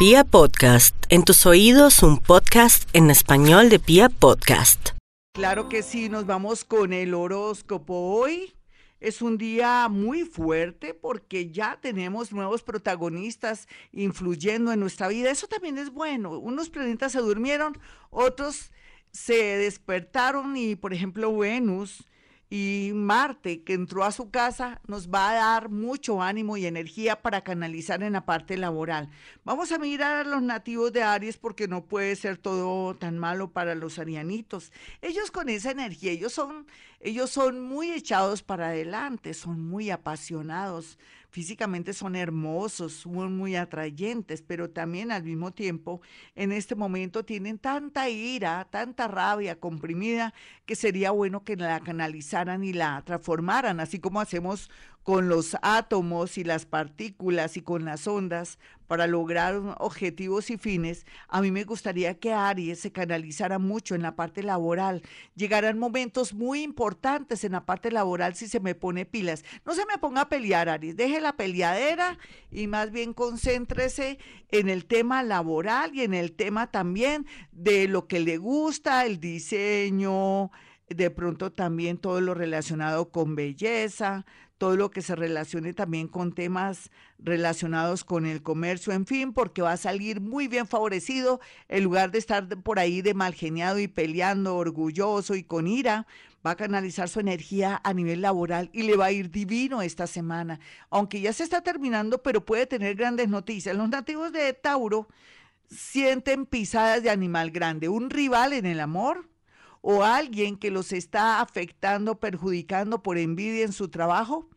Pia Podcast, en tus oídos un podcast en español de Pia Podcast. Claro que sí, nos vamos con el horóscopo hoy. Es un día muy fuerte porque ya tenemos nuevos protagonistas influyendo en nuestra vida. Eso también es bueno. Unos planetas se durmieron, otros se despertaron y, por ejemplo, Venus y Marte, que entró a su casa, nos va a dar mucho ánimo y energía para canalizar en la parte laboral. Vamos a mirar a los nativos de Aries porque no puede ser todo tan malo para los arianitos. Ellos con esa energía, ellos son, ellos son muy echados para adelante, son muy apasionados físicamente son hermosos, son muy atrayentes, pero también al mismo tiempo en este momento tienen tanta ira, tanta rabia comprimida que sería bueno que la canalizaran y la transformaran, así como hacemos con los átomos y las partículas y con las ondas para lograr objetivos y fines, a mí me gustaría que Aries se canalizara mucho en la parte laboral. Llegarán momentos muy importantes en la parte laboral si se me pone pilas. No se me ponga a pelear, Aries, deje la peleadera y más bien concéntrese en el tema laboral y en el tema también de lo que le gusta, el diseño, de pronto también todo lo relacionado con belleza, todo lo que se relacione también con temas relacionados con el comercio, en fin, porque va a salir muy bien favorecido en lugar de estar por ahí de mal geniado y peleando, orgulloso y con ira. Va a canalizar su energía a nivel laboral y le va a ir divino esta semana, aunque ya se está terminando, pero puede tener grandes noticias. Los nativos de Tauro sienten pisadas de animal grande, un rival en el amor, o alguien que los está afectando, perjudicando por envidia en su trabajo?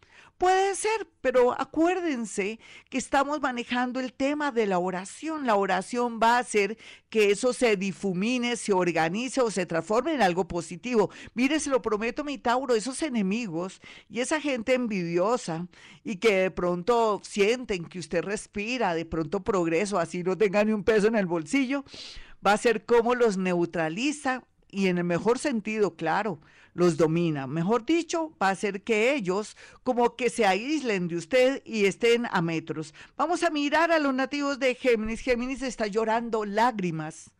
Puede ser, pero acuérdense que estamos manejando el tema de la oración. La oración va a hacer que eso se difumine, se organice o se transforme en algo positivo. Mire, se lo prometo, mi Tauro, esos enemigos y esa gente envidiosa y que de pronto sienten que usted respira, de pronto progreso, así no tenga ni un peso en el bolsillo, va a ser como los neutraliza y en el mejor sentido, claro, los domina. Mejor dicho, va a hacer que ellos como que se aíslen de usted y estén a metros. Vamos a mirar a los nativos de Géminis. Géminis está llorando lágrimas.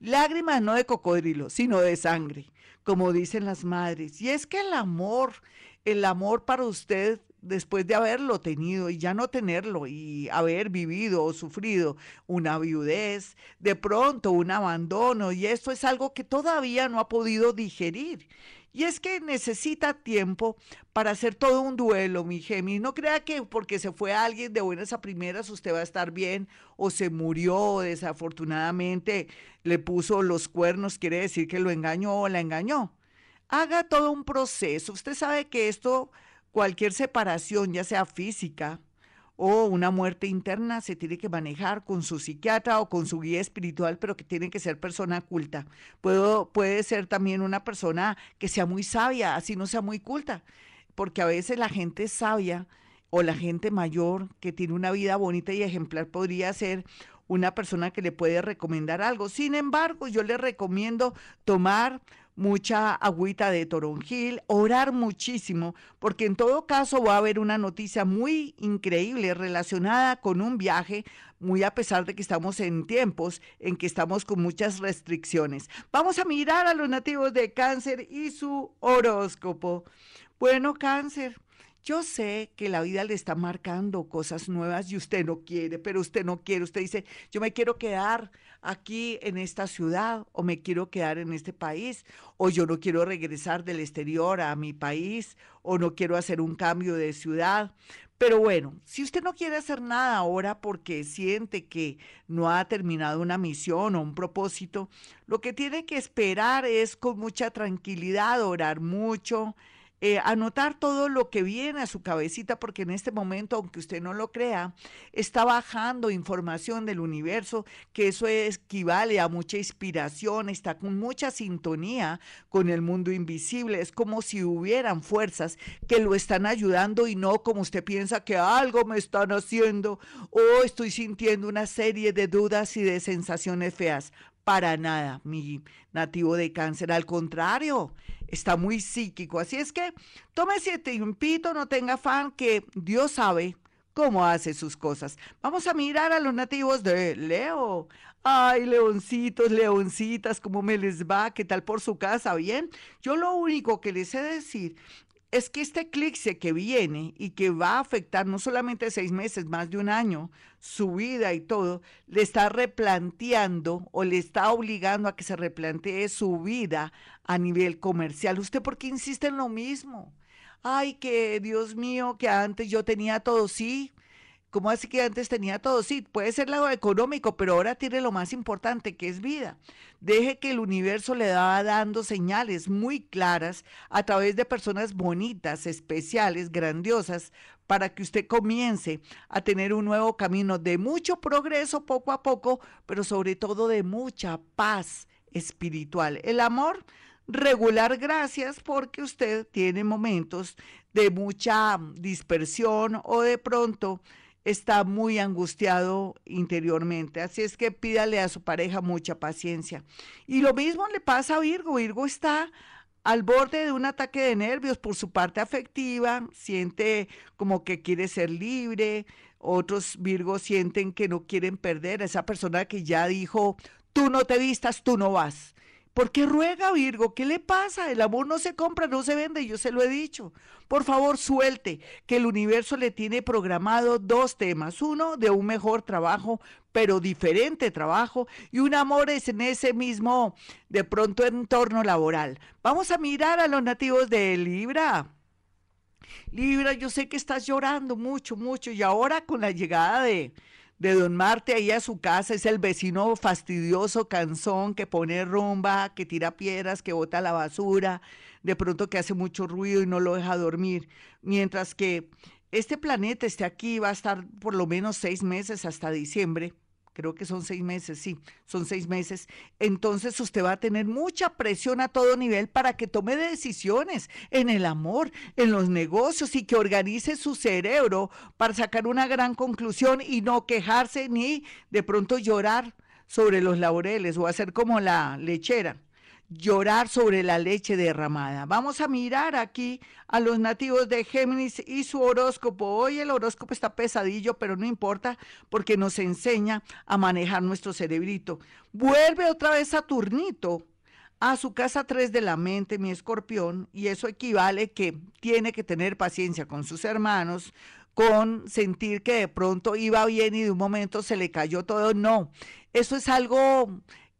Lágrimas no de cocodrilo, sino de sangre, como dicen las madres. Y es que el amor, el amor para usted después de haberlo tenido y ya no tenerlo y haber vivido o sufrido una viudez, de pronto un abandono y esto es algo que todavía no ha podido digerir. Y es que necesita tiempo para hacer todo un duelo, mi Gemi. No crea que porque se fue alguien de buenas a primeras usted va a estar bien o se murió o desafortunadamente le puso los cuernos, quiere decir que lo engañó o la engañó. Haga todo un proceso. Usted sabe que esto Cualquier separación, ya sea física o una muerte interna, se tiene que manejar con su psiquiatra o con su guía espiritual, pero que tiene que ser persona culta. Puedo, puede ser también una persona que sea muy sabia, así no sea muy culta, porque a veces la gente sabia o la gente mayor que tiene una vida bonita y ejemplar podría ser una persona que le puede recomendar algo. Sin embargo, yo le recomiendo tomar mucha agüita de toronjil, orar muchísimo, porque en todo caso va a haber una noticia muy increíble relacionada con un viaje, muy a pesar de que estamos en tiempos en que estamos con muchas restricciones. Vamos a mirar a los nativos de cáncer y su horóscopo. Bueno, cáncer. Yo sé que la vida le está marcando cosas nuevas y usted no quiere, pero usted no quiere. Usted dice, yo me quiero quedar aquí en esta ciudad o me quiero quedar en este país o yo no quiero regresar del exterior a mi país o no quiero hacer un cambio de ciudad. Pero bueno, si usted no quiere hacer nada ahora porque siente que no ha terminado una misión o un propósito, lo que tiene que esperar es con mucha tranquilidad, orar mucho, eh, anotar todo lo que viene a su cabecita, porque en este momento, aunque usted no lo crea, está bajando información del universo, que eso equivale a mucha inspiración, está con mucha sintonía con el mundo invisible. Es como si hubieran fuerzas que lo están ayudando y no como usted piensa que algo me están haciendo o estoy sintiendo una serie de dudas y de sensaciones feas para nada, mi nativo de cáncer. Al contrario, está muy psíquico. Así es que tome ese tiempito, no tenga afán, que Dios sabe cómo hace sus cosas. Vamos a mirar a los nativos de Leo. Ay, leoncitos, leoncitas, ¿cómo me les va? ¿Qué tal por su casa? ¿Bien? Yo lo único que les he de decir es que este eclipse que viene y que va a afectar no solamente seis meses, más de un año, su vida y todo, le está replanteando o le está obligando a que se replantee su vida a nivel comercial. ¿Usted por qué insiste en lo mismo? Ay, que Dios mío, que antes yo tenía todo, sí, ¿Cómo así que antes tenía todo? Sí, puede ser lado económico, pero ahora tiene lo más importante, que es vida. Deje que el universo le va dando señales muy claras a través de personas bonitas, especiales, grandiosas, para que usted comience a tener un nuevo camino de mucho progreso poco a poco, pero sobre todo de mucha paz espiritual. El amor regular, gracias, porque usted tiene momentos de mucha dispersión o de pronto está muy angustiado interiormente. Así es que pídale a su pareja mucha paciencia. Y lo mismo le pasa a Virgo. Virgo está al borde de un ataque de nervios por su parte afectiva, siente como que quiere ser libre, otros Virgos sienten que no quieren perder a esa persona que ya dijo, tú no te vistas, tú no vas. ¿Por qué ruega Virgo? ¿Qué le pasa? El amor no se compra, no se vende, yo se lo he dicho. Por favor, suelte que el universo le tiene programado dos temas. Uno, de un mejor trabajo, pero diferente trabajo, y un amor es en ese mismo, de pronto, entorno laboral. Vamos a mirar a los nativos de Libra. Libra, yo sé que estás llorando mucho, mucho, y ahora con la llegada de, de Don Marte ahí a su casa es el vecino fastidioso, cansón, que pone rumba, que tira piedras, que bota la basura, de pronto que hace mucho ruido y no lo deja dormir. Mientras que este planeta esté aquí, va a estar por lo menos seis meses hasta diciembre, creo que son seis meses, sí, son seis meses, entonces usted va a tener mucha presión a todo nivel para que tome decisiones en el amor, en los negocios y que organice su cerebro para sacar una gran conclusión y no quejarse ni de pronto llorar sobre los laureles o hacer como la lechera llorar sobre la leche derramada. Vamos a mirar aquí a los nativos de Géminis y su horóscopo. Hoy el horóscopo está pesadillo, pero no importa porque nos enseña a manejar nuestro cerebrito. Vuelve otra vez Saturnito a su casa 3 de la mente, mi escorpión, y eso equivale que tiene que tener paciencia con sus hermanos, con sentir que de pronto iba bien y de un momento se le cayó todo. No, eso es algo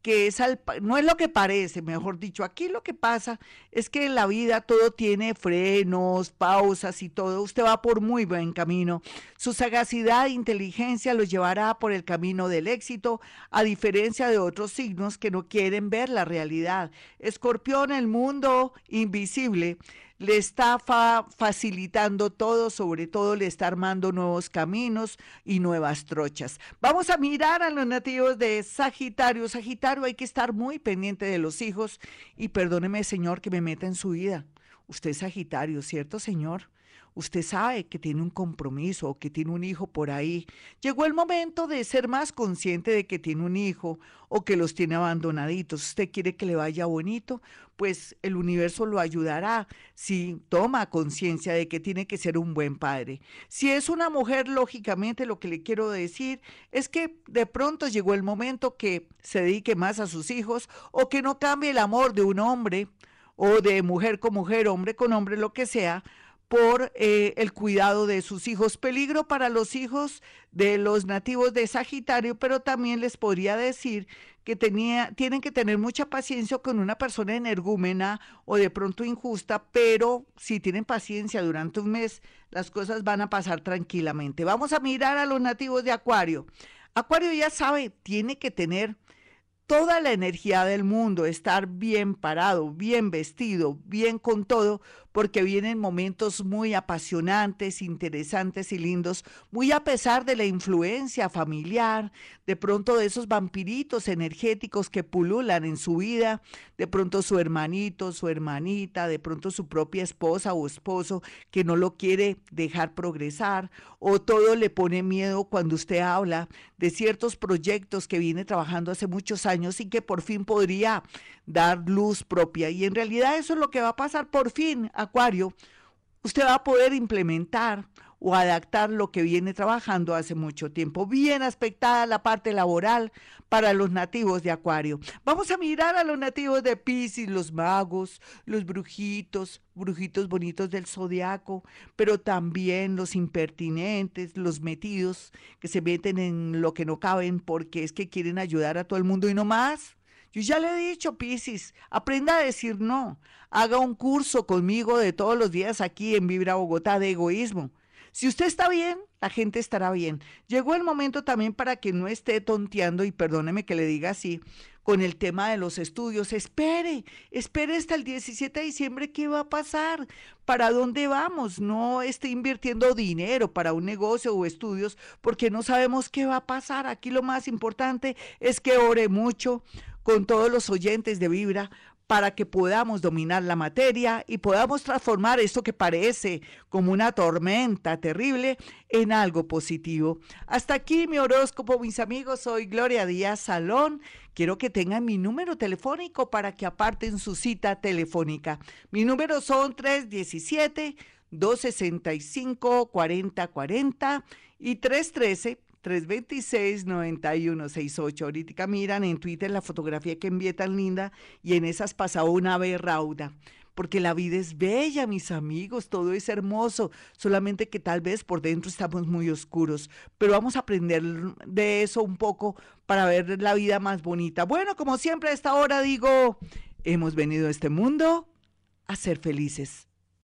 que es no es lo que parece, mejor dicho, aquí lo que pasa es que en la vida todo tiene frenos, pausas y todo, usted va por muy buen camino. Su sagacidad e inteligencia lo llevará por el camino del éxito, a diferencia de otros signos que no quieren ver la realidad. Escorpión, el mundo invisible le está facilitando todo, sobre todo le está armando nuevos caminos y nuevas trochas. Vamos a mirar a los nativos de Sagitario. Sagitario hay que estar muy pendiente de los hijos y perdóneme, Señor, que me meta en su vida. Usted es Sagitario, ¿cierto, Señor? Usted sabe que tiene un compromiso o que tiene un hijo por ahí. Llegó el momento de ser más consciente de que tiene un hijo o que los tiene abandonaditos. Usted quiere que le vaya bonito, pues el universo lo ayudará si toma conciencia de que tiene que ser un buen padre. Si es una mujer, lógicamente lo que le quiero decir es que de pronto llegó el momento que se dedique más a sus hijos o que no cambie el amor de un hombre o de mujer con mujer, hombre con hombre, lo que sea, por eh, el cuidado de sus hijos. Peligro para los hijos de los nativos de Sagitario, pero también les podría decir que tenía, tienen que tener mucha paciencia con una persona energúmena o de pronto injusta, pero si tienen paciencia durante un mes, las cosas van a pasar tranquilamente. Vamos a mirar a los nativos de Acuario. Acuario ya sabe, tiene que tener toda la energía del mundo, estar bien parado, bien vestido, bien con todo, porque vienen momentos muy apasionantes, interesantes y lindos, muy a pesar de la influencia familiar, de pronto de esos vampiritos energéticos que pululan en su vida, de pronto su hermanito, su hermanita, de pronto su propia esposa o esposo que no lo quiere dejar progresar, o todo le pone miedo cuando usted habla de ciertos proyectos que viene trabajando hace muchos años y que por fin podría dar luz propia. Y en realidad eso es lo que va a pasar por fin, Acuario. Usted va a poder implementar o adaptar lo que viene trabajando hace mucho tiempo. Bien aspectada la parte laboral para los nativos de Acuario. Vamos a mirar a los nativos de Pisces, los magos, los brujitos, brujitos bonitos del zodiaco, pero también los impertinentes, los metidos que se meten en lo que no caben porque es que quieren ayudar a todo el mundo y no más. Yo ya le he dicho, Piscis, aprenda a decir no. Haga un curso conmigo de todos los días aquí en Vibra Bogotá de egoísmo. Si usted está bien, la gente estará bien. Llegó el momento también para que no esté tonteando, y perdóneme que le diga así, con el tema de los estudios. Espere, espere hasta el 17 de diciembre qué va a pasar, para dónde vamos. No esté invirtiendo dinero para un negocio o estudios porque no sabemos qué va a pasar. Aquí lo más importante es que ore mucho con todos los oyentes de Vibra para que podamos dominar la materia y podamos transformar esto que parece como una tormenta terrible en algo positivo. Hasta aquí mi horóscopo, mis amigos. Soy Gloria Díaz Salón. Quiero que tengan mi número telefónico para que aparten su cita telefónica. Mi número son 317 265 4040 y 313 326-9168. Ahorita miran en Twitter la fotografía que envié tan linda y en esas pasaba una ave rauda. Porque la vida es bella, mis amigos, todo es hermoso, solamente que tal vez por dentro estamos muy oscuros. Pero vamos a aprender de eso un poco para ver la vida más bonita. Bueno, como siempre a esta hora digo, hemos venido a este mundo a ser felices.